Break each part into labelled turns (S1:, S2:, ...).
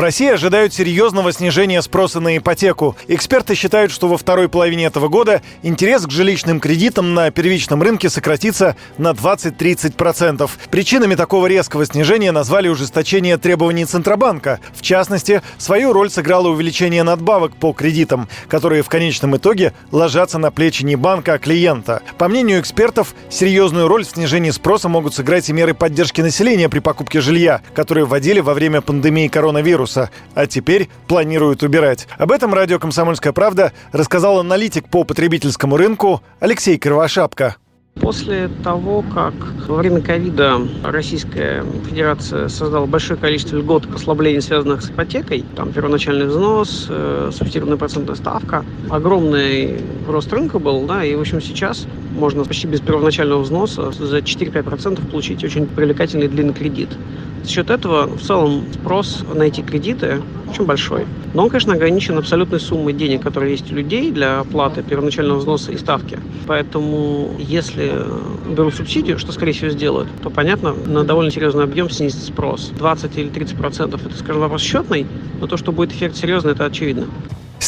S1: В России ожидают серьезного снижения спроса на ипотеку. Эксперты считают, что во второй половине этого года интерес к жилищным кредитам на первичном рынке сократится на 20-30%. Причинами такого резкого снижения назвали ужесточение требований Центробанка. В частности, свою роль сыграло увеличение надбавок по кредитам, которые в конечном итоге ложатся на плечи не банка, а клиента. По мнению экспертов, серьезную роль в снижении спроса могут сыграть и меры поддержки населения при покупке жилья, которые вводили во время пандемии коронавируса вируса, а теперь планируют убирать. Об этом радио «Комсомольская правда» рассказал аналитик по потребительскому рынку Алексей Кривошапка.
S2: После того, как во время ковида Российская Федерация создала большое количество льгот послаблений, связанных с ипотекой, там первоначальный взнос, э, субсидированная процентная ставка, огромный рост рынка был, да, и, в общем, сейчас можно почти без первоначального взноса за 4-5% получить очень привлекательный длинный кредит. За счет этого в целом спрос на эти кредиты очень большой. Но он, конечно, ограничен абсолютной суммой денег, которые есть у людей для оплаты первоначального взноса и ставки. Поэтому, если берут субсидию, что, скорее всего, сделают, то, понятно, на довольно серьезный объем снизится спрос. 20 или 30 процентов – это, скажем, вопрос счетный, но то, что будет эффект серьезный, это очевидно.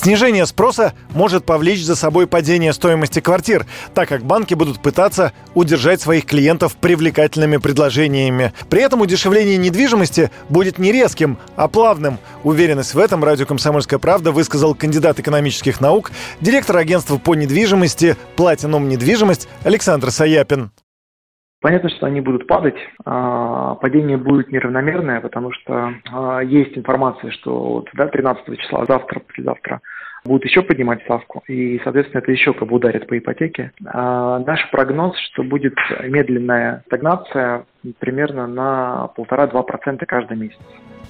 S1: Снижение спроса может повлечь за собой падение стоимости квартир, так как банки будут пытаться удержать своих клиентов привлекательными предложениями. При этом удешевление недвижимости будет не резким, а плавным. Уверенность в этом радио «Комсомольская правда» высказал кандидат экономических наук, директор агентства по недвижимости «Платинум недвижимость» Александр Саяпин.
S3: Понятно, что они будут падать. А, падение будет неравномерное, потому что а, есть информация, что вот, да, 13 числа, завтра, послезавтра, будут еще поднимать ставку, и, соответственно, это еще как бы ударит по ипотеке. А наш прогноз, что будет медленная стагнация примерно на 1,5-2% каждый месяц.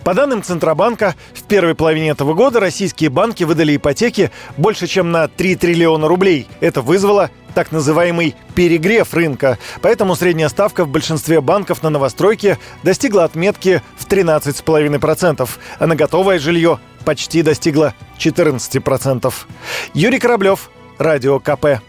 S1: По данным Центробанка, в первой половине этого года российские банки выдали ипотеки больше, чем на 3 триллиона рублей. Это вызвало так называемый перегрев рынка. Поэтому средняя ставка в большинстве банков на новостройке достигла отметки в 13,5%, а на готовое жилье почти достигла 14%. Юрий Кораблев, Радио КП.